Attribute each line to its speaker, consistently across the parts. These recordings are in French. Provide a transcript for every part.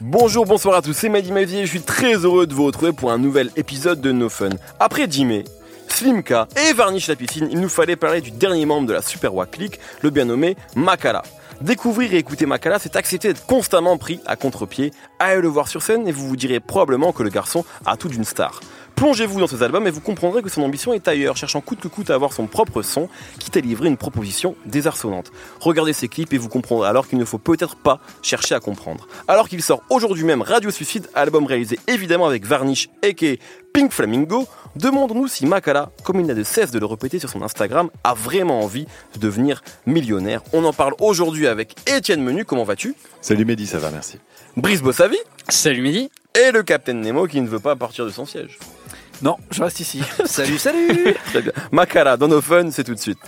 Speaker 1: Bonjour, bonsoir à tous, c'est Mehdi et je suis très heureux de vous retrouver pour un nouvel épisode de No Fun. Après Jimmy, Slimka et Varnish la piscine, il nous fallait parler du dernier membre de la Super Wack Click, le bien nommé Makala. Découvrir et écouter Makala, c'est accepter d'être constamment pris à contre-pied. Allez le voir sur scène et vous vous direz probablement que le garçon a tout d'une star. Plongez-vous dans ses albums et vous comprendrez que son ambition est ailleurs, cherchant coûte que coûte à avoir son propre son, quitte à livrer une proposition désarçonnante. Regardez ses clips et vous comprendrez alors qu'il ne faut peut-être pas chercher à comprendre. Alors qu'il sort aujourd'hui même Radio Suicide, album réalisé évidemment avec Varnish et Pink Flamingo, demandons-nous si Makala, comme il n'a de cesse de le répéter sur son Instagram, a vraiment envie de devenir millionnaire. On en parle aujourd'hui avec Étienne Menu, comment vas-tu?
Speaker 2: Salut Mehdi, ça va, merci.
Speaker 1: Brice Bossavi?
Speaker 3: Salut Mehdi
Speaker 1: et le Captain Nemo qui ne veut pas partir de son siège.
Speaker 4: Non, je reste ici.
Speaker 3: salut, salut
Speaker 1: Très bien. Makala, dans nos fun, c'est tout de suite.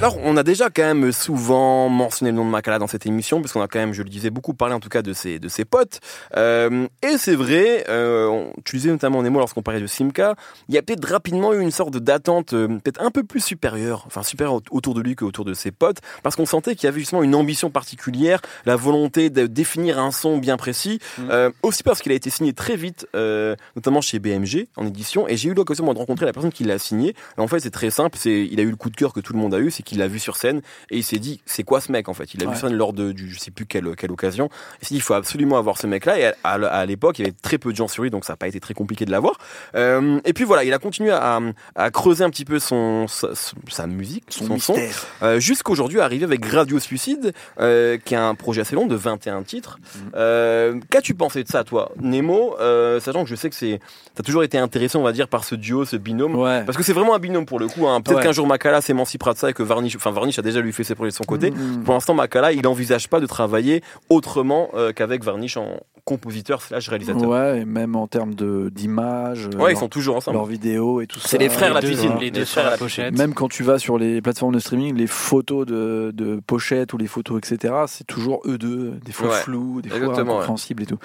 Speaker 1: Alors, on a déjà quand même souvent mentionné le nom de Makala dans cette émission, parce qu'on a quand même, je le disais, beaucoup parlé en tout cas de ses, de ses potes. Euh, et c'est vrai, euh, on, tu disais notamment Nemo lorsqu'on parlait de Simca, il y a peut-être rapidement eu une sorte d'attente euh, peut-être un peu plus supérieure, enfin supérieure autour de lui qu'autour de ses potes, parce qu'on sentait qu'il y avait justement une ambition particulière, la volonté de définir un son bien précis, mm. euh, aussi parce qu'il a été signé très vite, euh, notamment chez BMG en édition, et j'ai eu l'occasion de rencontrer la personne qui l'a signé. en fait, c'est très simple, c'est il a eu le coup de cœur que tout le monde a eu, c'est qu'il l'a vu sur scène et il s'est dit c'est quoi ce mec en fait? Il a vu ça lors de du, je sais plus quelle, quelle occasion. Il s'est dit il faut absolument avoir ce mec là et à, l'époque il y avait très peu de gens sur lui donc ça n'a pas été très compliqué de l'avoir. Euh, et puis voilà il a continué à, à creuser un petit peu son sa, musique son, son, euh, jusqu'aujourd'hui arrivé avec Radio Suicide euh, qui est un projet assez long de 21 titres. Mhm. qu'as-tu pensé de ça toi? Nemo sachant que je sais que c'est t'as toujours été intéressé on va dire par ce duo ce binôme. Parce que c'est vraiment un binôme pour le coup hein. peut-être qu'un jour Makala s'émancipera de ça et que Varnish enfin Varnish a déjà lui fait ses projets de son côté. Mm. Pour l'instant, Makala, il n'envisage pas de travailler autrement euh, qu'avec Varnish en compositeur slash réalisateur.
Speaker 4: Ouais, et même en termes d'image.
Speaker 1: Ouais, ils sont toujours ensemble.
Speaker 4: Leurs vidéos et tout ça.
Speaker 1: C'est les frères la cuisine.
Speaker 3: Les deux frères à la pochette.
Speaker 4: Même quand tu vas sur les plateformes de streaming, les photos de, de pochettes ou les photos, etc., c'est toujours eux deux, des fois flous, des fois incompréhensibles et tout.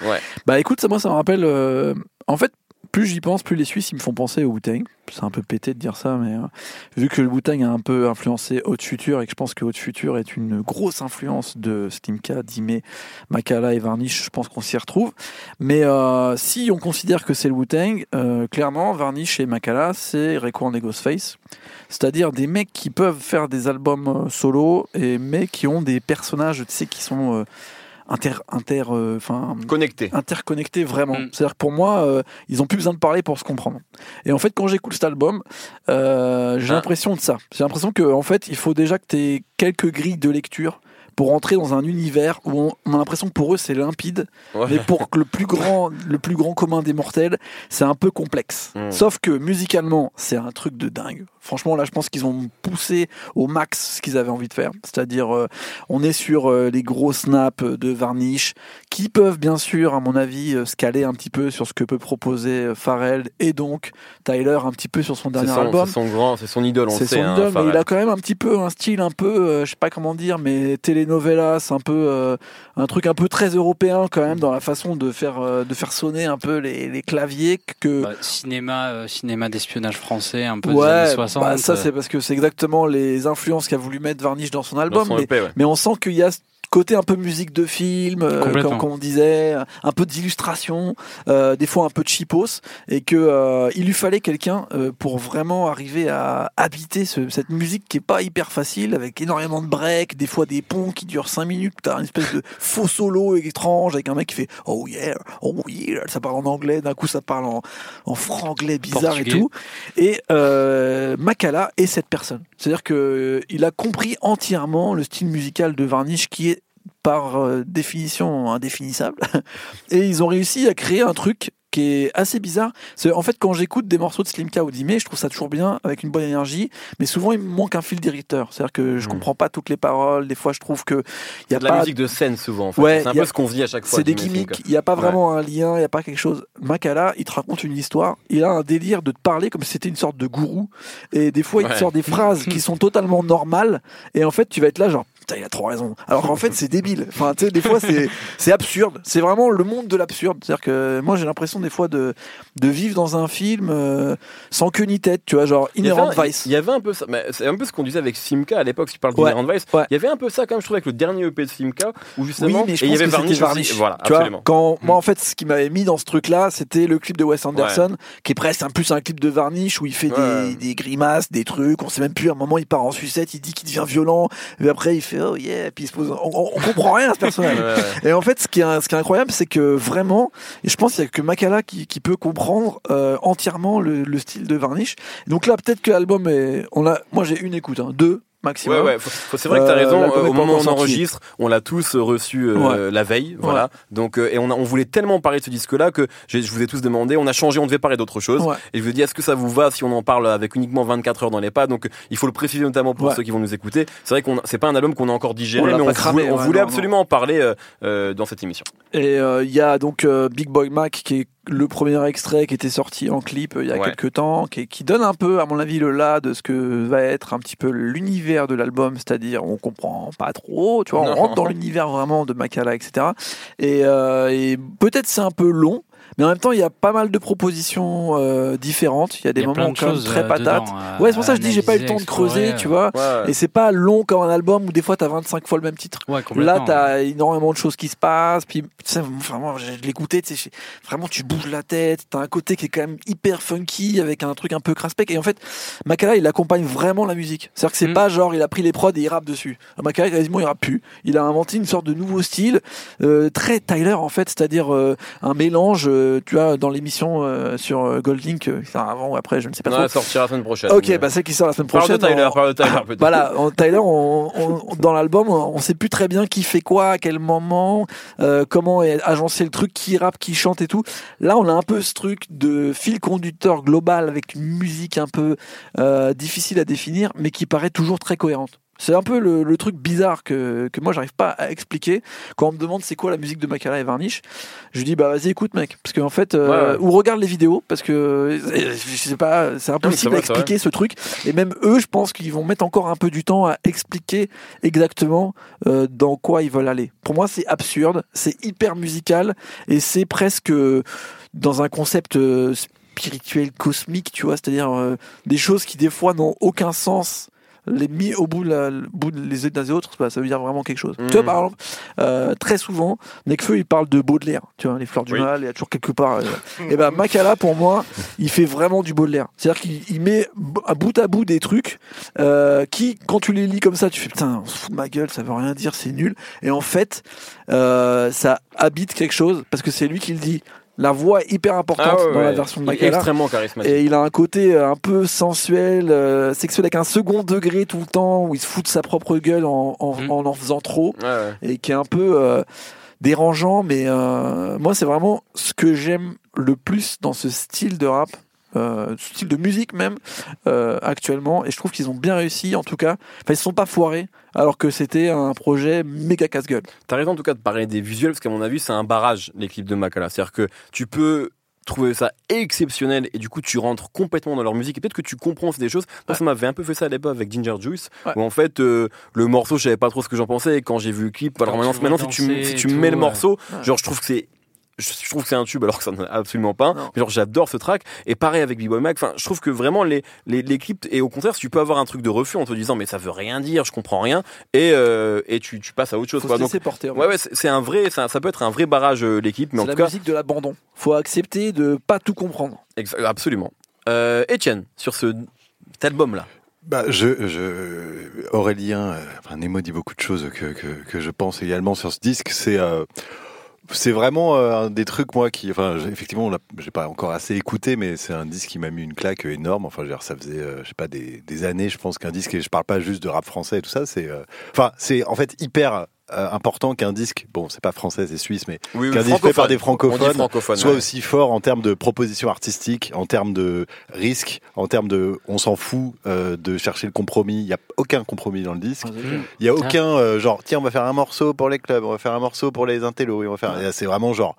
Speaker 4: Bah écoute, ça, moi, ça me rappelle. Euh, en fait, plus j'y pense, plus les Suisses ils me font penser au Wu-Tang. C'est un peu pété de dire ça, mais euh, vu que le Wu-Tang a un peu influencé Haute Future et que je pense que Haute Future est une grosse influence de Slimka, Dime, Makala et Varnish, je pense qu'on s'y retrouve. Mais euh, si on considère que c'est le Wu-Tang, euh, clairement Varnish et Makala c'est Raekwon et Ghostface. C'est-à-dire des mecs qui peuvent faire des albums solo, et, mais qui ont des personnages, tu sais, qui sont inter, inter, euh, enfin,
Speaker 1: connecté,
Speaker 4: interconnecté vraiment. Mm. C'est-à-dire que pour moi, euh, ils ont plus besoin de parler pour se comprendre. Et en fait, quand j'écoute cet album, euh, j'ai ah. l'impression de ça. J'ai l'impression que en fait, il faut déjà que tu aies quelques grilles de lecture pour entrer dans un univers où on, a l'impression que pour eux c'est limpide, mais pour le plus grand, le plus grand commun des mortels, c'est un peu complexe. Mm. Sauf que musicalement, c'est un truc de dingue. Franchement, là, je pense qu'ils ont poussé au max ce qu'ils avaient envie de faire. C'est-à-dire, euh, on est sur euh, les gros snaps de Varnish, qui peuvent bien sûr, à mon avis, euh, se caler un petit peu sur ce que peut proposer Pharrell et donc Tyler un petit peu sur son dernier album.
Speaker 1: C'est son grand, c'est son idole, on
Speaker 4: C'est son hein, idole, mais il a quand même un petit peu un style un peu, je sais pas comment dire, mais telenovelas, un peu, un truc un peu très européen quand même dans la façon de faire, de faire sonner un peu les, claviers que.
Speaker 3: Bah, cinéma, cinéma d'espionnage français, un peu des années 60.
Speaker 4: Bah, ça, c'est parce que c'est exactement les influences qu'a voulu mettre Varnish dans son album. mais, on sent qu'il y a côté un peu musique de film, euh, comme, on disait, un peu d'illustration, euh, des fois un peu de chipos, et que euh, il lui fallait quelqu'un pour vraiment arriver à habiter cette musique qui est pas hyper facile, avec énormément de breaks, des fois des ponts qui durent 5 minutes, t'as une espèce de faux solo étrange avec un mec qui fait oh yeah, oh yeah, ça parle en anglais, d'un coup ça parle en, en franglais bizarre et tout, et Makala est cette personne, c'est-à-dire que il a compris entièrement le style musical de Varnish qui est par euh, définition indéfinissable. Et ils ont réussi à créer un truc qui est assez bizarre. En fait, quand j'écoute des morceaux de Slimka ou d'Ime, je trouve ça toujours bien, avec une bonne énergie, mais souvent il me manque un fil directeur. C'est-à-dire que je hmm. comprends pas toutes les paroles. Des fois, je trouve que
Speaker 1: il y a
Speaker 4: de
Speaker 1: pas... la musique de scène souvent. En fait. c'est un peu ce qu'on dit à chaque fois.
Speaker 4: C'est des gimmicks. Il n'y a pas vraiment un lien. Il n'y a pas quelque chose. Makala, il te raconte une histoire. Il a un délire de te parler comme si c'était une sorte de gourou. Et des fois, il te sort des phrases qui sont totalement normales. Et en fait, tu vas être là, genre putain, il a trop raison. Alors qu'en fait, c'est débile. Enfin, tu sais, des fois, c'est, c'est absurde. C'est vraiment le monde de l'absurde. C'est-à-dire que moi, j'ai l'impression des fois de, de vivre dans un film euh, sans queue ni tête, tu vois, genre Inherent Vice.
Speaker 1: Il y avait un peu ça. Mais c'est un peu ce qu'on disait avec Simca à l'époque, si tu parles d'Inherent Vice. Il y avait un peu ça, quand même, je trouve, avec le dernier EP de Simca, où justement,
Speaker 4: oui, mais il y avait Varnish. Voilà, tu absolument. Vois, quand, moi, en fait, ce qui m'avait mis dans ce truc-là, c'était le clip de Wes Anderson, qui est presque un plus un clip de Varnish où il fait des, des, grimaces, des trucs. On sait même plus. À un moment, il part en sucette, il dit qu'il devient violent, et après, il fait oh yeah, puis il se pose. On, comprend rien à ce personnage. et en fait, ce qui est, ce qui est incroyable, c'est que vraiment, et je pense qu'il y a que Makala qui, qui peut comprendre euh, entièrement le, le, style de Varnish. Donc là, peut-être que l'album est. On a, moi, j'ai une écoute, hein, deux maximum.
Speaker 1: Ouais, ouais. c'est vrai que tu as euh, raison. au moment où on enregistre, on l'a tous reçu euh, la veille, voilà. Donc et on, a, on voulait tellement parler de ce disque-là que je vous ai tous demandé. On a changé, on devait parler d'autre chose. Et je vous dis, est-ce que ça vous va si on en parle avec uniquement 24 heures dans les pas? Donc il faut le préciser notamment pour ceux qui vont nous écouter. C'est vrai qu'on c'est pas un album qu'on a encore digéré, mais on, voulait, absolument en parler dans cette émission.
Speaker 4: Et il y a donc Big Boy Mac qui est le premier extrait qui était sorti en clip euh, il y a quelques temps, qui, qui, donne un peu, à mon avis, le là de ce que va être un petit peu l'univers de l'album, c'est-à-dire on comprend pas trop, tu vois, on rentre dans l'univers vraiment de Makala, etc. Et, euh, et peut-être c'est un peu long, mais en même temps, il y a pas mal de propositions euh, différentes. Il y a des moments quand même très euh, patates. ouais, c'est pour ça que je dis j'ai pas eu le temps de creuser, tu vois. Et c'est pas long comme un album où des fois t'as 25 fois le même titre. Là, t'as énormément de choses qui se passent. Puis, vraiment, je l'écoutais, tu sais, vraiment tu bouges la tête. T'as un côté qui est quand même hyper funky avec un truc un peu craspec. Et en fait, Makala, il accompagne vraiment la musique. C'est-à-dire que c'est mm. pas genre il a pris les prods et il rappe dessus. Makala, quasiment, il rappe plus. Il a inventé une sorte de nouveau style, euh, très Tyler en fait, c'est-à-dire un mélange tu as dans l'émission euh, sur euh, Goldlink, euh, avant ou après, je ne sais pas non, trop.
Speaker 1: Elle sortira la semaine prochaine.
Speaker 4: Ok, bah c'est qui sort la semaine prochaine.
Speaker 1: Parle de Tyler, parle de Tyler
Speaker 4: peut-être. Voilà, en Tyler, on, dans l'album, on sait plus très bien qui fait quoi, à quel moment, comment agencer le truc, qui rappe, qui chante et tout. Là, on a un peu ce truc de fil conducteur global avec une musique un peu difficile à définir, mais qui paraît toujours très cohérente. C'est un peu le, truc bizarre que, que moi j'arrive pas à expliquer. Quand on me demande c'est quoi la musique de Makala et Varnish, je dis bah vas-y écoute mec, parce qu'en fait euh, ou regarde les vidéos parce que je sais pas, c'est impossible d'expliquer ce truc. Et même eux, je pense qu'ils vont mettre encore un peu du temps à expliquer exactement euh, dans quoi ils veulent aller. Pour moi, c'est absurde, c'est hyper musical et c'est presque dans un concept euh, spirituel cosmique, tu vois, c'est-à-dire des choses qui des fois n'ont aucun sens les mis au bout, la, bout les uns des autres, bah, ça veut dire vraiment quelque chose. Tu vois, mhm. par exemple, euh, très souvent, Nekfeu, il parle de Baudelaire, tu vois, les fleurs du mal, il y a toujours quelque part. Euh, et ben, Makala, pour moi, il fait vraiment du Baudelaire. C'est-à-dire qu'il met à bout à bout des trucs euh, qui, quand tu les lis comme ça, tu fais putain, on se fout de ma gueule, ça veut rien dire, c'est nul. Et en fait, ça habite quelque chose parce que c'est lui qui le dit la voix est hyper importante ah dans la version de Makala.
Speaker 1: Extrêmement charismatique.
Speaker 4: Et il a un côté euh, un peu sensuel, euh, sexuel avec un second degré tout le temps où il se fout de sa propre gueule en en, mhm. en, faisant trop et qui est un peu euh, dérangeant. Mais moi, c'est vraiment ce que j'aime le plus dans ce style de rap. Style de musique même actuellement et je trouve qu'ils ont bien réussi en tout cas. Enfin ils se sont pas foirés alors que c'était un projet méga casse-gueule.
Speaker 1: T'as raison en tout cas de parler des visuels, parce qu'à mon avis, c'est un barrage, l'équipe de Makala. C'est-à-dire que tu peux trouver ça exceptionnel et du coup tu rentres complètement dans leur musique et peut-être que tu comprends des choses. Moi ça m'avait un peu fait ça à l'époque avec Ginger Juice où en fait euh, le morceau je savais pas trop ce que j'en pensais et quand j'ai vu le clip alors maintenant, maintenant si tu, si tu mets le morceau genre je trouve que c'est je trouve que c'est un tube alors que ça n'en est absolument pas. Mais genre j'adore ce track. Et pareil avec B-Boy Mac. Enfin, je trouve que vraiment les, les, les clips et au contraire, si tu peux avoir un truc de refus en te disant mais ça veut rien dire, je comprends rien, et euh, et tu, tu passes à autre chose.
Speaker 4: Faut
Speaker 1: quoi.
Speaker 4: Donc, porter,
Speaker 1: ouais, ouais, c'est un vrai, ça, ça peut être un vrai barrage euh, l'équipe. Mais en
Speaker 4: tout
Speaker 1: la
Speaker 4: musique de l'abandon. Faut accepter de pas tout comprendre.
Speaker 1: Absolument. Euh, Etienne, sur ce, cet album là.
Speaker 2: Bah, je, je, Aurélien, euh, enfin, Nemo dit beaucoup de choses que, que, que je pense également sur ce disque. C'est euh, c'est vraiment euh, un des trucs moi qui, enfin, effectivement, j'ai pas encore assez écouté, mais c'est un disque qui m'a mis une claque énorme. Enfin, ça faisait, euh, je sais pas, des, des années, je pense qu'un disque, et je parle pas juste de rap français et tout ça, c'est, euh, enfin, c'est en fait hyper euh, important qu'un disque, bon, c'est pas français, c'est suisse, mais qu'un disque fait par des francophones, soit aussi fort en termes de proposition artistique, en termes de risque, en termes de, on s'en fout euh, de chercher le compromis. Il y a aucun compromis dans le disque. Ah, Il y a aucun euh, genre, tiens, on va faire un morceau pour les clubs, on va faire un morceau pour les intellos, on va faire. C'est vraiment genre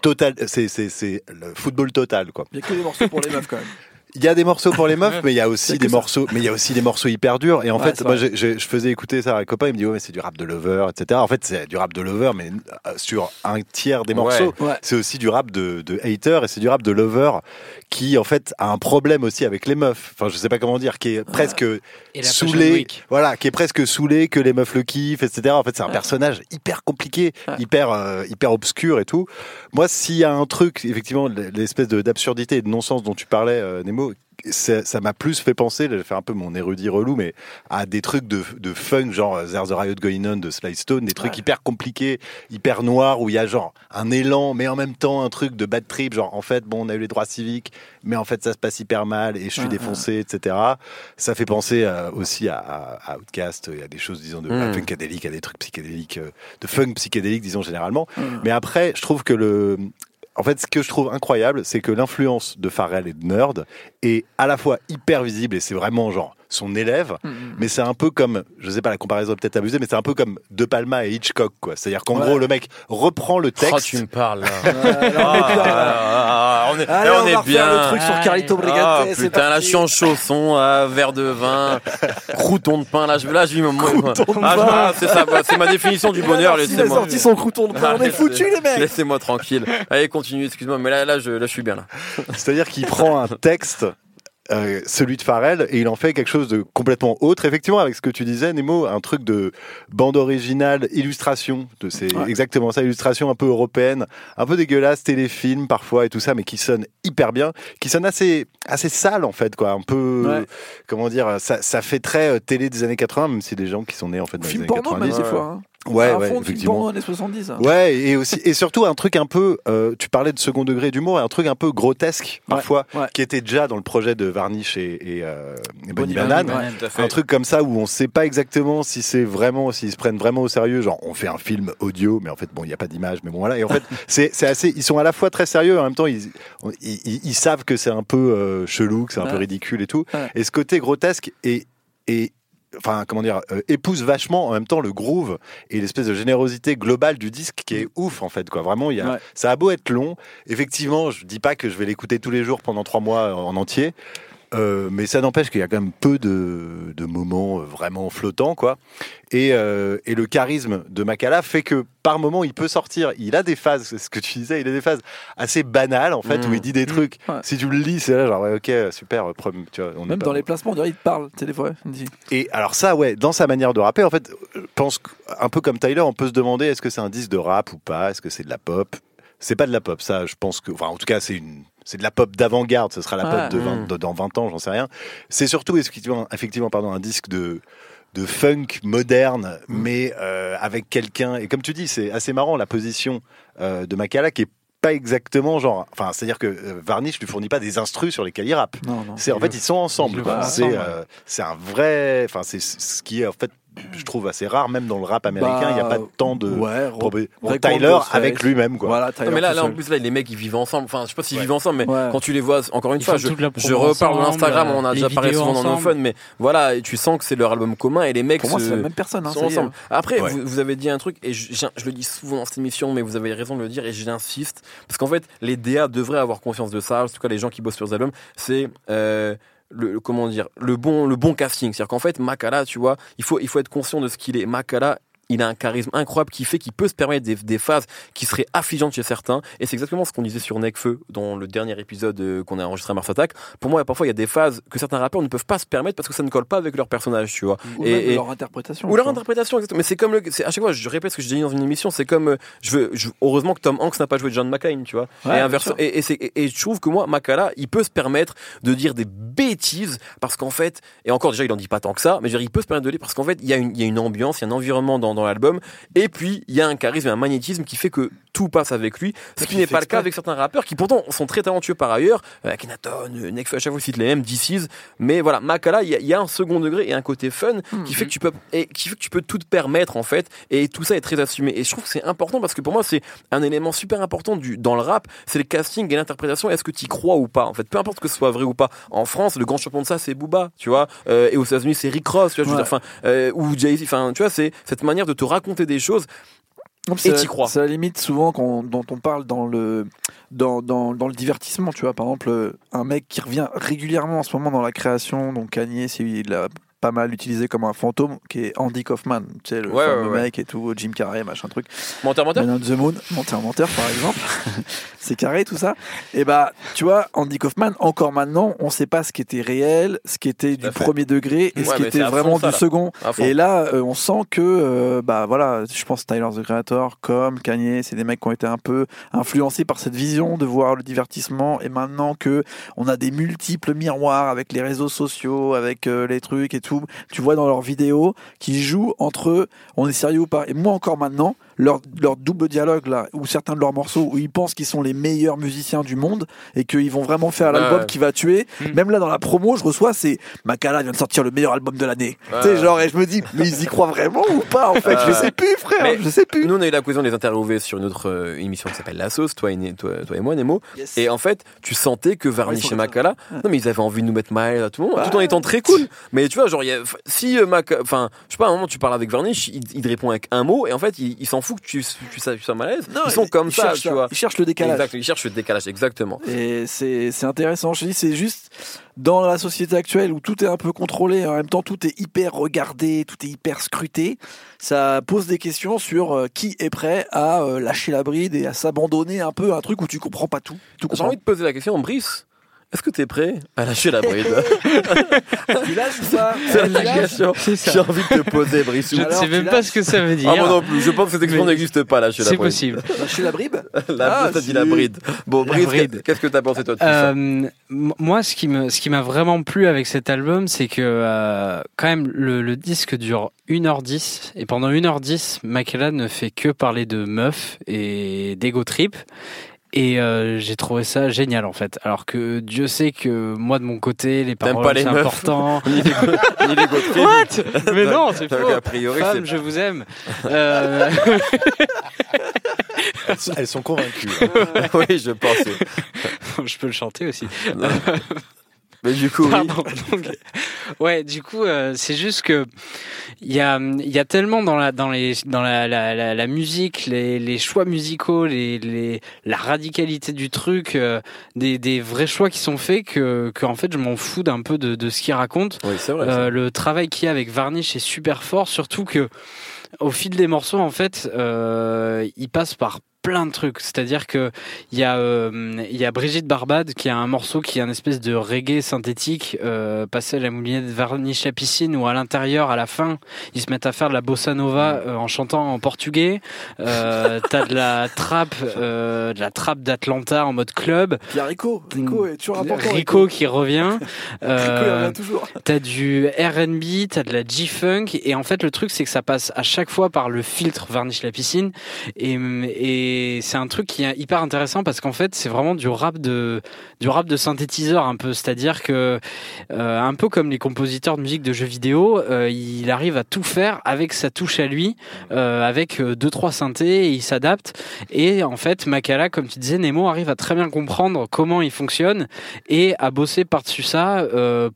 Speaker 2: total, c'est c'est c'est le football total quoi.
Speaker 4: Il y a que des morceaux pour les meufs quand même.
Speaker 2: Il y a des morceaux pour les meufs, mais il y a aussi des morceaux, mais il y a aussi des morceaux hyper durs. Et en fait, moi, je faisais écouter ça à un copain, il me dit, ouais, mais c'est du rap de lover, etc. En fait, c'est du rap de lover, mais euh, sur un tiers des morceaux. C'est aussi du rap de, de hater et c'est du rap de lover qui, en fait, a un problème aussi avec les meufs. Enfin, je sais pas comment dire, qui est presque saoulé. Voilà, qui est presque saoulé, que les meufs le kiffent, etc. En fait, c'est un personnage hyper compliqué, hyper, euh, hyper obscur et tout. Moi, s'il y a un truc, effectivement, l'espèce d'absurdité et de non-sens dont tu parlais, euh, Nemo, ça m'a plus fait penser, je vais faire un peu mon érudit relou, mais à des trucs de, de funk, genre euh, There's the Riot Going On de Sly Stone, des trucs hyper compliqués, hyper noirs, où il y a genre un élan, mais en même temps un truc de bad trip, genre en fait, bon, on a eu les droits civiques, mais en fait, ça se passe hyper mal et je suis défoncé, etc. Ça fait penser euh, aussi à, à, Outcast, il y a des choses, disons, de mm. funkadélique, à des trucs psychédéliques, euh, de funk psychédélique, disons, généralement. Mm. Mais après, je trouve que le, en fait, ce que je trouve incroyable, c'est que l'influence de Pharrell et de Nerd est à la fois hyper visible et c'est vraiment genre son élève, mm, mm. mais c'est un peu comme, je sais pas, la comparaison peut-être abusée, mais c'est un peu comme De Palma et Hitchcock, quoi. C'est-à-dire qu'en gros, le mec reprend le texte. Oh,
Speaker 1: tu me parles, là. Ah, on est, on, est bien.
Speaker 4: le truc sur Carlito Brigante.
Speaker 1: Oh, putain, là, je suis en chausson, un verre de vin, crouton de pain, là, je, là, je vis mon ah, c'est ça, c'est ma définition du bonheur, laissez-moi.
Speaker 4: Il a sorti son crouton de pain, on est foutus, les mecs.
Speaker 1: Laissez-moi tranquille. Allez, continue, excuse-moi, mais là, là, je, là, je suis bien, là.
Speaker 2: C'est-à-dire qu'il prend un texte euh, celui de Pharrell et il en fait quelque chose de complètement autre. Effectivement, avec ce que tu disais, Nemo, un truc de bande originale, illustration. C'est exactement ça, illustration un peu européenne, un peu dégueulasse, téléfilm parfois et tout ça, mais qui sonne hyper bien, qui sonne assez assez sale en fait, quoi. Un peu, comment dire, ça, ça fait très euh, télé des années 80, même si des gens qui sont nés en fait dans les années 90. Même fois, hein. Ouais, ouais, effectivement.
Speaker 4: années 70. Hein.
Speaker 2: Ouais, et aussi et surtout un truc un peu. Euh, tu parlais de second degré d'humour, et un truc un peu grotesque parfois, qui était déjà dans le projet de Varnish et, et, euh, et Bonnie Banane. un truc comme ça où on sait pas exactement si c'est vraiment, s'ils se prennent vraiment au sérieux. Genre, on fait un film audio, mais en fait, bon, il n'y a pas d'image, mais bon voilà. Et en fait, c'est c'est assez. Ils sont à la fois très sérieux, et en même temps, ils ils, ils, savent que c'est un peu euh, chelou, que c'est un peu ridicule et tout. Et ce côté grotesque est est enfin comment dire euh, épouse vachement en même temps le groove et l'espèce de générosité globale du disque qui est ouf en fait quoi. Vraiment il y a ça a beau être long. Effectivement je dis pas que je vais l'écouter tous les jours pendant trois mois en entier euh, mais ça n'empêche qu'il y a quand même peu de, de moments vraiment flottants, quoi. Et, euh, et, le charisme de Makala fait que par moment il peut sortir. Il a des phases, c'est ce que tu disais, il a des phases assez banales en fait où il dit des mmh. trucs. Si tu le lis, c'est là genre ouais, ok super. Tu vois,
Speaker 4: on Même dans les placements, on dirait il te parle. des fois.
Speaker 2: Et alors ça ouais, dans sa manière de rapper, en fait, je pense un peu comme Tyler, on peut se demander est-ce que c'est un disque de rap ou pas, est-ce que c'est de la pop? C'est pas de la pop, ça. Je pense que, enfin, en tout cas, c'est une c'est de la pop d'avant-garde, ce sera la pop de, dans 20 ans, j'en sais rien. C'est surtout effectivement, effectivement pardon, un disque de, de funk moderne, mm. mais euh, avec quelqu'un. Et comme tu dis, c'est assez marrant la position euh, de Makala qui est pas exactement genre enfin c'est à dire que euh, Varnish lui fournit pas des instrus sur lesquels il rappe c'est en fait ils sont ensemble c'est c'est un vrai enfin c'est ce qui est en fait je trouve assez rare, même dans le rap américain, il n'y a pas tant de. Ouais, Tyler avec lui-même, quoi.
Speaker 1: Voilà, mais là, là, en plus, là, les mecs, ils vivent ensemble. Enfin, je sais pas s'ils vivent ensemble, mais quand tu les vois, encore une fois, je, je reparle de l'Instagram, on a déjà parlé souvent dans nos fun, mais voilà, et tu sens que c'est leur album commun et les mecs.
Speaker 4: Pour moi, c'est la même personne, hein,
Speaker 1: sont ensemble. Après, vous, vous, avez dit un truc, et je, je, le dis souvent dans cette émission, mais vous avez raison de le dire, et j'insiste, parce qu'en fait, les DA devraient avoir conscience de ça, en tout cas, les gens qui bossent sur les albums, c'est, euh, le, comment dire le bon le bon casting. C'est à dire qu'en fait Makala tu vois il faut il faut être conscient de ce qu'il est. Makala il a un charisme incroyable qui fait qu'il peut se permettre des, des, phases qui seraient affligeantes chez certains. Et c'est exactement ce qu'on disait sur Necfeu dans le dernier épisode euh, qu'on a enregistré à Mars Attack. Pour moi, parfois, il y a des phases que certains rappeurs ne peuvent pas se permettre parce que ça ne colle pas avec leur personnage, tu vois.
Speaker 4: Ou et, leur interprétation.
Speaker 1: Ou leur interprétation, exactement. Mais c'est comme le, à chaque fois, je répète ce que j'ai dit dans une émission, c'est comme, euh, je veux, heureusement que Tom Hanks n'a pas joué John McClane, tu vois. et, inverse, et, et, et, je trouve que moi, Makala, il peut se permettre de dire des bêtises parce qu'en fait, et encore déjà, il en dit pas tant que ça, mais je veux dire, il peut se permettre de dire parce qu'en fait, il y a une, il y a une ambiance, il y a un environnement dans, dans l'album et puis, il y a un charisme et un magnétisme qui fait que tout passe avec lui, ce qui n'est pas le cas avec certains rappeurs qui pourtant sont très talentueux par ailleurs. Euh, Kenaton, euh, Nekfeu, à chaque fois cite les mêmes, DC's. Mais voilà, Makala, il y, a un second degré et un côté fun qui fait que tu peux et qui fait que tu peux tout te permettre en fait. Et tout ça est très assumé. Et je trouve que c'est important parce que pour moi c'est un élément super important du dans le rap, c'est le casting et l'interprétation. Est-ce que tu y crois ou pas En fait, peu importe que ce soit vrai ou pas. En France, le grand champion de ça c'est Booba, tu vois. Euh, et aux États-Unis c'est Rick Ross, tu vois. enfin, ou Jay-Z. Enfin, tu vois, c'est cette manière de te raconter des choses et t'y crois.
Speaker 4: C'est la limite souvent quand, dont on parle dans le, dans, dans, dans, le divertissement, tu vois. Par exemple, un mec qui revient régulièrement en ce moment dans la création, donc Kanye, c'est la pas mal utilisé comme un fantôme, qui est Andy Kaufman, tu sais, le fameux mec et tout, Jim Carrey, machin truc.
Speaker 1: Menteur, menteur
Speaker 4: Man the Moon, menteur, menteur, par exemple. c'est carré tout ça. Et bah, tu vois, Andy Kaufman, encore maintenant, on sait pas ce qui était réel, ce qui était du premier degré et ce qui était vraiment du second. Et là, euh, on sent que, euh, bah voilà, je pense Tyler the Creator, comme Kanye, c'est des mecs qui ont été un peu influencés par cette vision de voir le divertissement. Et maintenant que on a des multiples miroirs avec les réseaux sociaux, avec euh, les trucs et tout tu vois dans leurs vidéos qu'ils jouent entre eux, on est sérieux ou pas. Et moi encore maintenant, leur, leur double dialogue là, ou certains de leurs morceaux où ils pensent qu'ils sont les meilleurs musiciens du monde et qu'ils vont vraiment faire l'album qui va tuer. Hmm. Même là dans la promo, je reçois c'est Makala vient de sortir le meilleur album de l'année. Tu sais genre et je me dis mais ils y croient vraiment ou pas en fait? Je sais plus frère, je sais plus.
Speaker 1: Nous on a eu l'occasion de les interviewer sur une autre euh, émission qui s'appelle La Sauce, toi et, toi, toi et moi Nemo. Et en fait, tu sentais que Varnish et Makala, non mais ils avaient envie de nous mettre mal à tout le monde, tout en étant très cool. Mais tu vois genre y a, si euh, Mac, enfin je sais pas à un moment tu parles avec Varnish, il, il te répond avec un mot et en fait il, il s'en fout que tu, tu, tu sois malaise. Non, ils sont comme ça, tu vois.
Speaker 4: Ils cherchent le décalage.
Speaker 1: Exact, ils cherchent le décalage, exactement.
Speaker 4: Et c'est intéressant. Je dis, c'est juste dans la société actuelle où tout est un peu contrôlé, en même temps tout est hyper regardé, tout est hyper scruté, ça pose des questions sur euh, qui est prêt à euh, lâcher la bride et à s'abandonner un peu à un truc où tu comprends pas tout.
Speaker 1: J'ai envie de poser la question, Brice. Est-ce que tu es prêt à lâcher la bride
Speaker 4: Tu lâches ou pas
Speaker 1: C'est la question. J'ai envie de te poser, Brice.
Speaker 3: Je ne sais même pas ce que ça veut dire.
Speaker 1: Ah, moi non plus. Je pense que cette expression n'existe pas, lâcher la bride.
Speaker 3: C'est possible.
Speaker 4: Lâcher la bride
Speaker 1: La ah, dit la bride. Bon, Brice, qu'est-ce que tu as pensé toi de tout ça euh,
Speaker 3: Moi, ce qui me, ce qui m'a vraiment plu avec cet album, c'est que euh, quand même le, le, disque dure 1h10 et pendant 1h10, Makela ne fait que parler de meufs et d'ego trip et euh, j'ai trouvé ça génial en fait. Alors que Dieu sait que moi de mon côté, les paroles c'est important.
Speaker 1: ni les, ni les
Speaker 3: What? Mais non, c'est faux. A priori, Femme, je vous aime. Euh...
Speaker 2: Elles sont convaincues.
Speaker 1: oui, je pense.
Speaker 3: je peux le chanter aussi.
Speaker 1: Mais du coup,
Speaker 3: ouais, du coup, euh, c'est juste que il y a, il y a tellement dans la, dans les, dans la, la, la, musique, les, les choix musicaux, les, les, la radicalité du truc, euh, des, des vrais choix qui sont faits que, que en fait, je m'en fous d'un peu de, de ce qu'il raconte.
Speaker 1: Oui, c'est vrai.
Speaker 3: Euh, le travail qu'il y a avec Varnish est super fort, surtout que au fil des morceaux, en fait, euh, il passe par plein de trucs. C'est-à-dire que il y a euh, il y a Brigitte Barbade qui a un morceau qui est un espèce de reggae synthétique euh, passé à la moulinette varnish à piscine où à l'intérieur à la fin ils se mettent à faire de la bossa nova euh, en chantant en portugais. Euh, T'as de la trappe euh, de la trappe d'Atlanta en mode club.
Speaker 4: Il y a Rico, Rico est toujours important.
Speaker 3: Rico, qui revient.
Speaker 4: Euh, revient toujours.
Speaker 3: T'as du R&B, t'as de la G-funk et en fait le truc c'est que ça passe à chaque fois par le filtre varnish la piscine et c'est un truc qui est hyper intéressant parce qu'en fait c'est vraiment du rap de du rap de synthétiseur un peu. C'est-à-dire que euh, un peu comme les compositeurs de musique de jeux vidéo euh, il arrive à tout faire avec sa touche à lui euh, avec deux trois synthés il s'adapte. Et en fait Makala comme tu disais Nemo arrive à très bien comprendre comment il fonctionne et à bosser par-dessus ça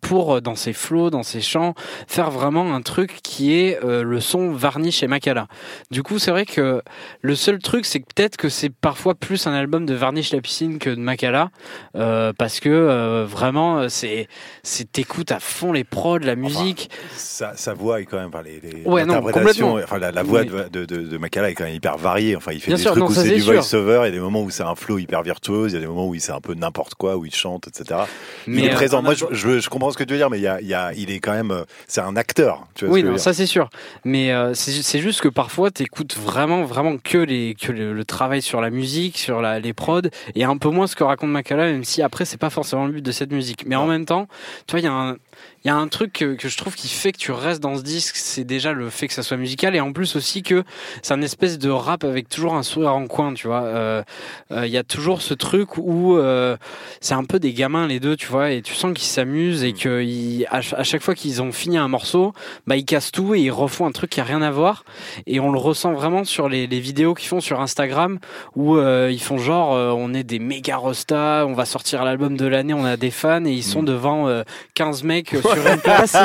Speaker 3: pour dans ses flows dans ses chants faire vraiment un truc qui est le son varni chez Makala. Du coup c'est vrai que le seul truc c'est que peut-être peut-être que c'est parfois plus un album de Varnish la piscine que de Makala, euh, parce que euh, vraiment, c'est c'est t'écoutes à fond les prods, la musique.
Speaker 2: sa, sa, voix est quand même, enfin, les, les
Speaker 3: ouais,
Speaker 2: interprétations, enfin, la, la voix de, de, de, Makala est quand même hyper variée. Enfin, il fait des trucs où c'est du voice-over, il y a des moments où c'est un flow hyper virtuose, il y a des moments où c'est un peu n'importe quoi, où il chante, etc. Mais il est euh, présent. Moi, je, je, comprends ce que tu veux dire, mais il y a, il, y a, il est quand même, c'est un acteur.
Speaker 3: Tu vois oui, non, ça c'est sûr. Mais c'est juste que parfois, t'écoutes vraiment, vraiment que les que le, le travail sur la musique, sur la, les prods, et un peu moins ce que raconte Makala, même si après c'est pas forcément le but de cette musique. Mais en même temps, tu vois, il y a un, il y a un truc que, que, je trouve qui fait que tu restes dans ce disque, c'est déjà le fait que ça soit musical et en plus aussi que c'est un espèce de rap avec toujours un sourire en coin, tu vois. Euh, euh, il y a toujours ce truc où euh, c'est un peu des gamins les deux, tu vois, et tu sens qu'ils s'amusent et mm. que à, à, chaque fois qu'ils ont fini un morceau, bah ils cassent tout et ils refont un truc qui a rien à voir et on le ressent vraiment sur les, les vidéos qu'ils font sur Instagram Instagram où ils font genre on est des méga rostas, on va sortir l'album de l'année, on a des fans et ils sont mm. devant 15 mecs sur une place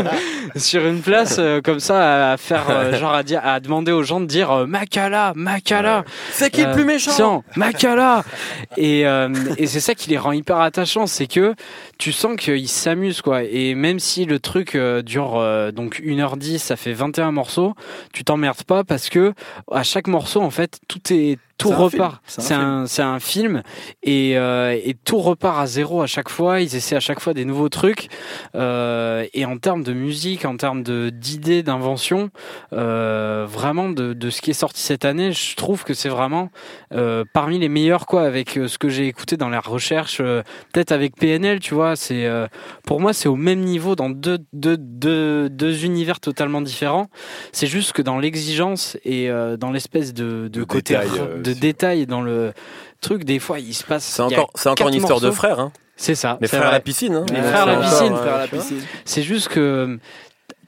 Speaker 3: sur une place comme ça à faire genre à dire à demander aux gens de dire Makala, Makala.
Speaker 1: C'est qui le plus méchant
Speaker 3: Makala. Et et c'est ça qui les rend hyper attachants, c'est que tu sens qu'ils s'amusent quoi. Et même si le truc euh, dure euh, donc 1h10, ça fait 21 morceaux, tu t'emmerdes pas parce que à chaque morceau en fait tout est tout repart. C'est un, c'est un, film et, euh, et tout repart à zéro à chaque fois. Ils essaient à chaque fois des nouveaux trucs. Euh, et en termes de musique, en termes de d'idées, d'invention, euh, vraiment de, de, ce qui est sorti cette année, je trouve que c'est vraiment euh, parmi les meilleurs quoi. Avec euh, ce que j'ai écouté dans la recherche, euh, peut-être avec PNL, tu vois. C'est pour moi c'est au même niveau dans deux, deux, deux, deux univers totalement différents. C'est juste que dans l'exigence et dans l'espèce de, de, côté de détails dans le truc. Des fois, il se passe.
Speaker 1: C'est encore, c'est encore une histoire de frères. Hein.
Speaker 3: C'est ça.
Speaker 1: Les frères à la piscine. Hein.
Speaker 3: Les frères à la piscine. C'est juste que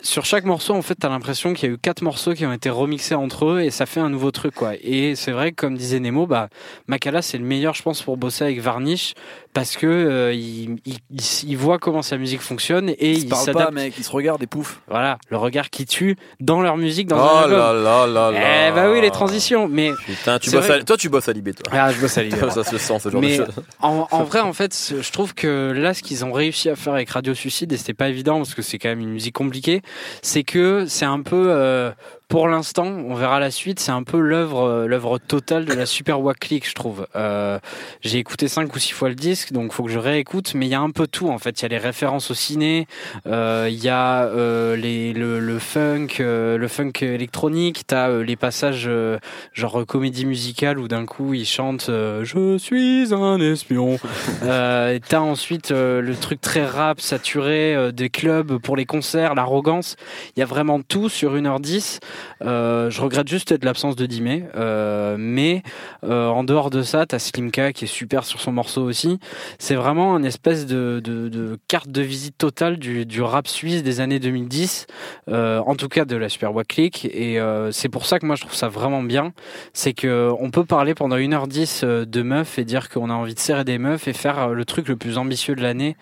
Speaker 3: sur chaque morceau, en fait, t'as l'impression qu'il y a eu quatre morceaux qui ont été remixés entre eux et ça fait un nouveau truc, quoi. Et c'est vrai, comme disait Nemo, bah, Makala, c'est le meilleur, je pense, pour bosser avec Varnish parce que euh, il, il, il, voit comment sa musique fonctionne et il,
Speaker 4: il pas, mec, ils se regardent et pouf.
Speaker 3: Voilà, le regard qui tue dans leur musique, dans
Speaker 1: oh
Speaker 3: un
Speaker 1: album. Là là là
Speaker 3: là. Eh bah oui, les transitions. Mais
Speaker 1: putain, tu bosses à, toi, tu bosses à Libé, toi.
Speaker 3: Ah, je bosse à Libé.
Speaker 1: ça se sent, ce genre
Speaker 3: mais
Speaker 1: de choses.
Speaker 3: En, en vrai, en fait, je trouve que là, ce qu'ils ont réussi à faire avec Radio Suicide, et c'était pas évident parce que c'est quand même une musique compliquée, c'est que c'est un peu euh, pour l'instant, on verra la suite. C'est un peu l'œuvre, euh, l'œuvre totale de la Super Wack Click, je trouve. Euh, j'ai écouté cinq ou six fois le disque, donc faut que je réécoute. Mais il y a un peu tout en fait. Il y a les références au ciné, euh, il y a euh, les, le, le, funk, euh, le funk électronique. T'as les passages genre comédie musicale où d'un coup ils chantent "Je suis un espion". T'as ensuite le truc très rap saturé des clubs pour les concerts, l'arrogance. Il y a vraiment tout sur 1h10. Euh, je regrette juste l'absence de Dimé, euh, mais euh, en dehors de ça, t'as Slimka qui est super sur son morceau aussi. C'est vraiment une espèce de, carte de visite totale du, rap suisse des années 2010, euh, en tout cas de la Super Click. Et c'est pour ça que moi je trouve ça vraiment bien, c'est que on peut parler pendant 1h10 de meufs et dire qu'on a envie de serrer des meufs et faire le truc le plus ambitieux de l'année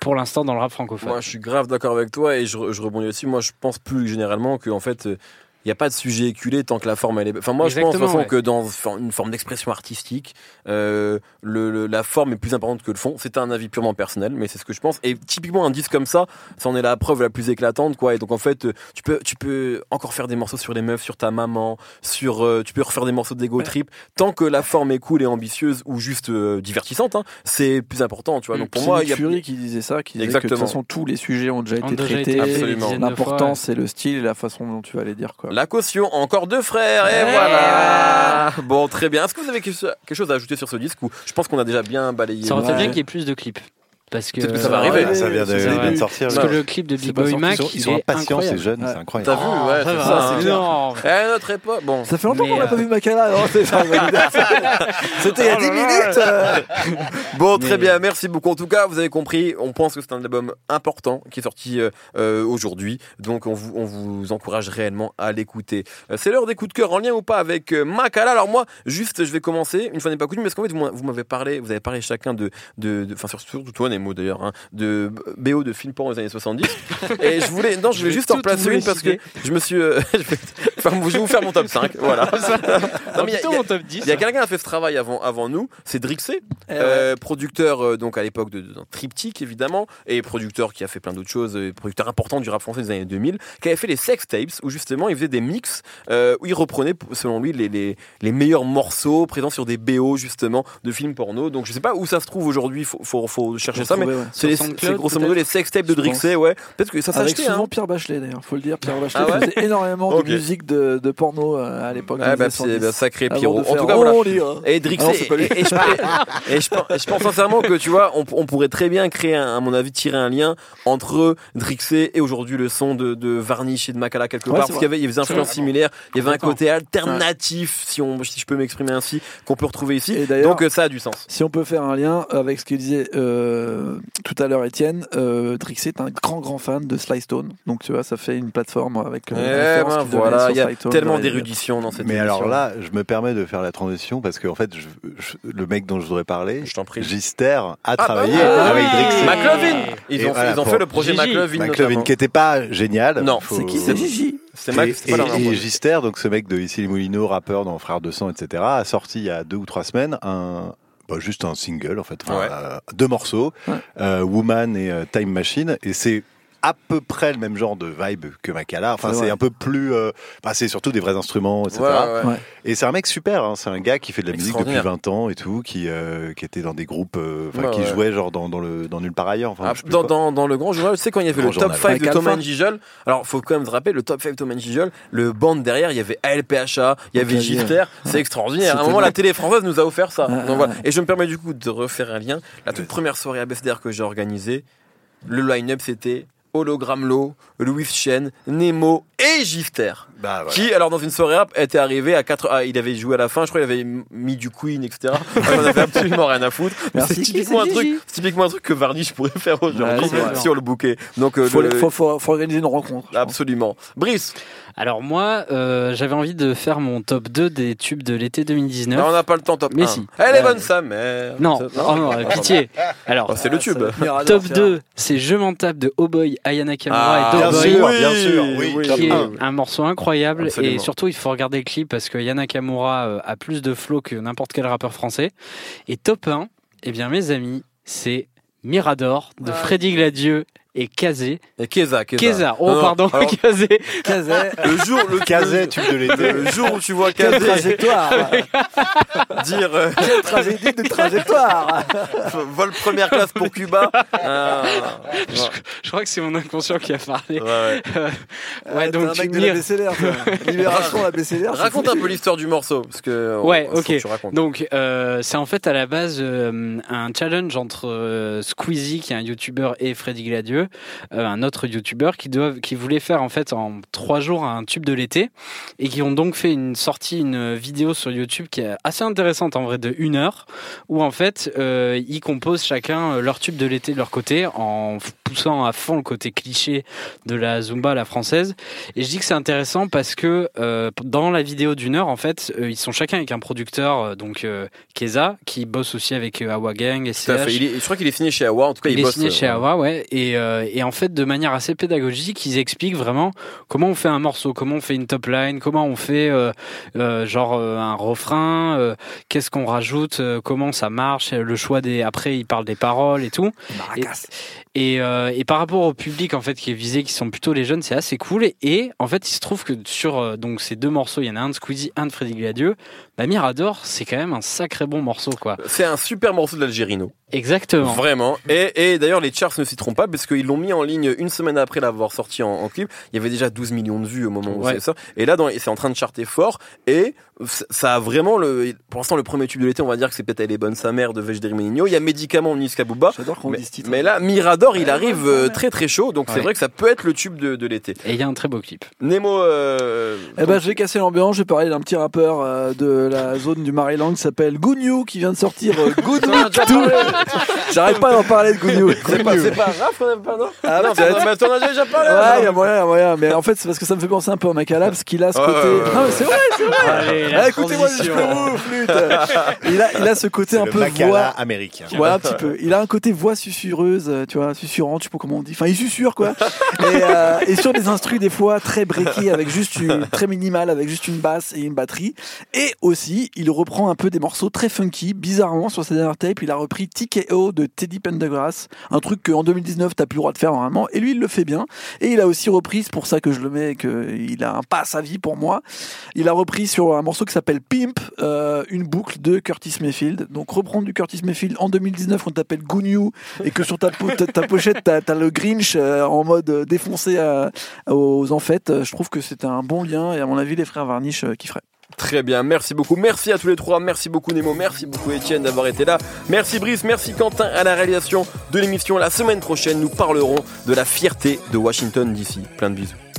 Speaker 3: pour l'instant dans le rap francophone.
Speaker 1: Moi, je suis grave d'accord avec toi et je, je rebondis aussi. Moi, je pense plus généralement que en fait, il n'y a pas de sujet éculé tant que la forme elle est. Enfin moi je pense de façon que dans une forme d'expression artistique, euh, le, la forme est plus importante que le fond. C'est un avis purement personnel, mais c'est ce que je pense. Et typiquement un disque comme ça, ça en est la preuve la plus éclatante quoi. Et donc en fait tu peux tu peux encore faire des morceaux sur les meufs, sur ta maman, sur euh, tu peux refaire des morceaux d'ego trip tant que la forme est cool et ambitieuse ou juste euh, divertissante. Hein, c'est plus important tu vois. Donc pour moi il y a
Speaker 4: Fury qui disait ça, qui disait que de toute façon tous les sujets ont déjà été traités.
Speaker 1: Absolument.
Speaker 4: L'important c'est le style et la façon dont tu vas les dire quoi.
Speaker 1: La caution, encore deux frères, et, voilà. Bon, très bien. Est-ce que vous avez quelque chose à ajouter sur ce disque ou je pense qu'on a déjà bien balayé
Speaker 3: Ça aurait bien qu'il y ait plus de clips. Parce que,
Speaker 1: ça va arriver.
Speaker 2: ça vient de, sortir.
Speaker 3: Parce que le clip de Big Boy Mac,
Speaker 2: ils sont impatients, ces jeunes, c'est incroyable.
Speaker 1: T'as vu,
Speaker 3: oh,
Speaker 1: ouais, c'est ça.
Speaker 3: C'est énorme.
Speaker 1: Eh, notre époque, bon.
Speaker 4: Ça fait longtemps qu'on n'a pas vu Macala. C'était il y a 10 minutes.
Speaker 1: bon, très bien. Merci beaucoup. En tout cas, vous avez compris. On pense que c'est un album important qui est sorti euh, aujourd'hui. Donc, on vous, on vous encourage réellement à l'écouter. C'est l'heure des coups de cœur en lien ou pas avec Macala. Alors, moi, juste, je vais commencer. Une fois n'est pas coutume, parce qu'en fait, vous m'avez parlé, vous avez parlé chacun de, de, enfin, surtout toi, mots d'ailleurs, hein, de BO de film porno des années 70. et je voulais, non, je voulais juste en placer une parce que je me suis, euh, je, vais, je vais vous faire mon top 5, voilà.
Speaker 3: non, mais
Speaker 1: il y a, quelqu'un qui a fait ce travail avant, avant nous, c'est Drixé, eh euh, producteur euh, donc à l'époque de, d'un triptyque évidemment, et producteur qui a fait plein d'autres choses, producteur important du rap français des années 2000, qui avait fait les sex tapes où justement il faisait des mix où il reprenait selon lui les, les, les, meilleurs morceaux présents sur des BO justement de films porno. Donc je sais pas où ça se trouve aujourd'hui, faut, faut, faut chercher ça, mais c'est grosso modo les sex tapes de Drixé, ouais. Peut-être que ça s'achetait.
Speaker 4: souvent
Speaker 1: hein.
Speaker 4: Pierre Bachelet d'ailleurs, faut le dire. Pierre Bachelet ah faisait énormément de musique de, porno euh, à l'époque.
Speaker 1: Ah bah c'est sacré Pierrot. En tout cas, voilà. Et Drixé. Et je pense sincèrement que tu vois, on pourrait très bien créer, à mon avis, tirer un lien entre Drixé et aujourd'hui le son de Varnish et de Makala quelque part, parce qu'il y avait des influences similaires. Il y avait un côté alternatif, si on, si je peux m'exprimer ainsi, qu'on peut retrouver ici. Donc ça a du sens.
Speaker 4: Si on peut faire un lien avec ce qu'il disait euh, tout à l'heure, Étienne, euh, Drixé est un grand grand fan de Sly Stone. Donc tu vois, ça fait une plateforme avec.
Speaker 1: Euh, eh ben, voilà, il y a tellement d'érudition dans cette
Speaker 2: Mais
Speaker 1: alors
Speaker 2: là, je me permets de faire la transition parce qu'en fait, le mec dont je voudrais parler,
Speaker 1: je t'en prie.
Speaker 2: Gister a ah, bah travaillé avec Drix.
Speaker 1: McLovin Ils, ont, ils ont fait le projet McLovin.
Speaker 2: McLovin qui n'était pas génial.
Speaker 1: Non,
Speaker 4: c'est qui? C'est Gigi.
Speaker 2: C'est Max. Et, et, Gister, donc ce mec de Ici les Moulineaux, rappeur dans Frères de Sang, etc., a sorti il y a deux ou trois semaines un, bah, juste un single en fait, euh, deux morceaux, euh, Woman et euh, Time Machine, et c'est à peu près le même genre de vibe que Makala. Enfin, c'est un peu plus. Euh, c'est surtout des vrais instruments, etc. Et c'est un mec super. Hein. C'est un gars qui fait de la musique depuis 20 ans et tout, qui euh, qui était dans des groupes, euh, qui jouait genre dans, dans le dans nulle part ailleurs. Enfin,
Speaker 1: ah, dans, dans, dans, le grand journal, tu sais quand il y avait le top 5 de Thomas Gigel. Alors, faut quand même se rappeler le top 5 de Thomas Gigel. Le band derrière, il y avait ALPHA, il y avait Gifter. C'est extraordinaire. À un moment, la télé française nous a offert ça. Donc, voilà. Et je me permets du coup de refaire un lien. La toute première soirée à BSDR que j'ai organisée, le line-up c'était Hologram Low, Louis Chen, Nemo et Gifter. Bah, Qui, alors, dans une soirée rap, était arrivé à 4 ah, il avait joué à la fin, je crois, il avait mis du Queen, etc. on avait absolument rien à foutre. C'est typiquement un truc, typiquement un truc que Varnish pourrait faire aujourd'hui sur le bouquet. Donc,
Speaker 4: euh, faut, faut, faut, organiser une rencontre.
Speaker 1: Absolument. Brice.
Speaker 3: Alors moi, euh, j'avais envie de faire mon top 2 des tubes de l'été 2019. Non,
Speaker 1: on n'a pas le temps top
Speaker 3: Mais si.
Speaker 1: Elle est bonne sa mère.
Speaker 3: Non, oh, non, pitié. Alors,
Speaker 1: oh, c'est le tube.
Speaker 3: Top 2, c'est Je m'en tape de Oh Boy, Ayana Kamura et
Speaker 2: ah, Dog Boy. Bien sûr, oui.
Speaker 3: Qui est un morceau incroyable. Et surtout, il faut regarder le clip parce que Yana Kamura euh, a plus de flow que n'importe quel rappeur français. Et top 1, eh bien mes amis, c'est Mirador de Freddy Gladieux et Kazé.
Speaker 1: Et Keza,
Speaker 3: Keza. Oh, pardon, Kazé.
Speaker 1: Kazé. Le jour, le
Speaker 2: Kazé, tu de l'été.
Speaker 1: Le jour où tu vois Kazé.
Speaker 4: Quelle trajectoire.
Speaker 1: dire. Euh...
Speaker 4: Quelle tragédie de trajectoire.
Speaker 1: Vol première classe pour Cuba. Ah.
Speaker 3: Je, crois que c'est mon inconscient qui a parlé.
Speaker 1: Ouais, ouais.
Speaker 4: ouais donc, un mec de la BCLR, Libération, la BCLR.
Speaker 1: Raconte un peu l'histoire du morceau. Parce que,
Speaker 3: ouais, ok. Donc, euh, c'est en fait à la base euh, un challenge entre euh, Squeezie, qui est un youtubeur, et Freddy Gladieux euh, un autre youtubeur qui, voulait faire en fait en trois jours un tube de l'été et qui ont donc fait une sortie, une vidéo sur YouTube qui est assez intéressante en vrai de une heure où en fait euh, ils composent chacun euh, leur tube de l'été de leur côté en poussant à fond le côté cliché de la Zumba la française et je dis que c'est intéressant parce que dans la vidéo d'une heure en fait ils sont chacun avec un producteur donc Keza qui bosse aussi avec Awa Gang et
Speaker 1: je crois qu'il est signé chez Awa en tout cas il,
Speaker 3: il
Speaker 1: est
Speaker 3: signé chez Awa ouais et euh, et en fait, de manière assez pédagogique, ils expliquent vraiment comment on fait un morceau, comment on fait une top line, comment on fait euh, euh, genre un refrain, qu'est-ce qu'on rajoute, comment ça marche, le choix des. Après, ils parlent des paroles et tout. Et, et, par rapport au public en fait qui est visé, qui sont plutôt les jeunes, c'est assez cool. Et, en fait, il se trouve que sur donc ces deux morceaux, il y en a un de Squeezie, un de Freddy Gladieux. Bah, Mirador, c'est quand même un sacré bon morceau, quoi.
Speaker 1: C'est un super morceau de l'Algérino.
Speaker 3: Exactement.
Speaker 1: Vraiment. Et, et d'ailleurs, les charts ne s'y trompent pas parce qu'ils l'ont mis en ligne une semaine après l'avoir sorti en, clip. Il y avait déjà 12 millions de vues au moment où c'est ça. Et là, c'est en train de charter fort. Et ça a vraiment le, pour l'instant, le premier tube de l'été, on va dire que c'est peut-être Elle est bonne sa mère de Vejder Menino. Il y a Médicament Niska Bouba.
Speaker 4: J'adore qu'on
Speaker 1: mais,
Speaker 4: dise titre.
Speaker 1: Mais là, Mirador, il arrive euh, très très chaud. Donc c'est vrai que ça peut être le tube de, de l'été.
Speaker 3: Et il y a un très beau clip.
Speaker 1: Nemo, euh,
Speaker 4: Eh ben, je vais casser l'ambiance. Je vais parler d'un petit rappeur euh, de la zone du Maryland qui s'appelle Gouniou qui vient de sortir euh, J'arrête pas d'en parler de Gouniou.
Speaker 1: C'est pas, c'est pas Raph qu'on pas, non? Ah non, t'en as déjà parlé. Ouais,
Speaker 4: il y a moyen, y a moyen. Mais en fait, c'est parce que ça me fait penser un peu à Makala parce qu'il a ce côté. Non, mais c'est vrai, c'est vrai. Ah, écoutez-moi flûte. Il a, il a ce côté un peu voix
Speaker 2: américain.
Speaker 4: Ouais, un petit peu. Il a un côté voix susurreuse, tu vois, susurrante, je sais pas comment on dit. Enfin, il susurre quoi. Et, euh, et sur des instrus des fois très breaky avec juste une, très minimal avec juste une basse et une batterie. Et aussi, il reprend un peu des morceaux très funky. Bizarrement, sur sa dernière tape, il a repris TKO de Teddy Pendergrass, un truc qu'en 2019 t'as plus le droit de faire normalement. Et lui, il le fait bien. Et il a aussi repris, c'est pour ça que je le mets, qu'il a un pas à sa vie pour moi. Il a repris sur un morceau qui s'appelle Pimp, euh, une boucle de Curtis Mayfield. Donc reprendre du Curtis Mayfield en 2019, on t'appelle Gooniou et que sur ta, ta, pochette t'as as le Grinch euh, en mode défoncé aux enfêtes. Je trouve que c'est un bon lien et à mon avis les frères Varnish euh, qui feraient.
Speaker 1: Très bien, merci beaucoup. Merci à tous les trois. Merci beaucoup Nemo. Merci beaucoup Étienne d'avoir été là. Merci Brice. Merci Quentin à la réalisation de l'émission. La semaine prochaine, nous parlerons de la fierté de Washington d'ici. Plein de bisous.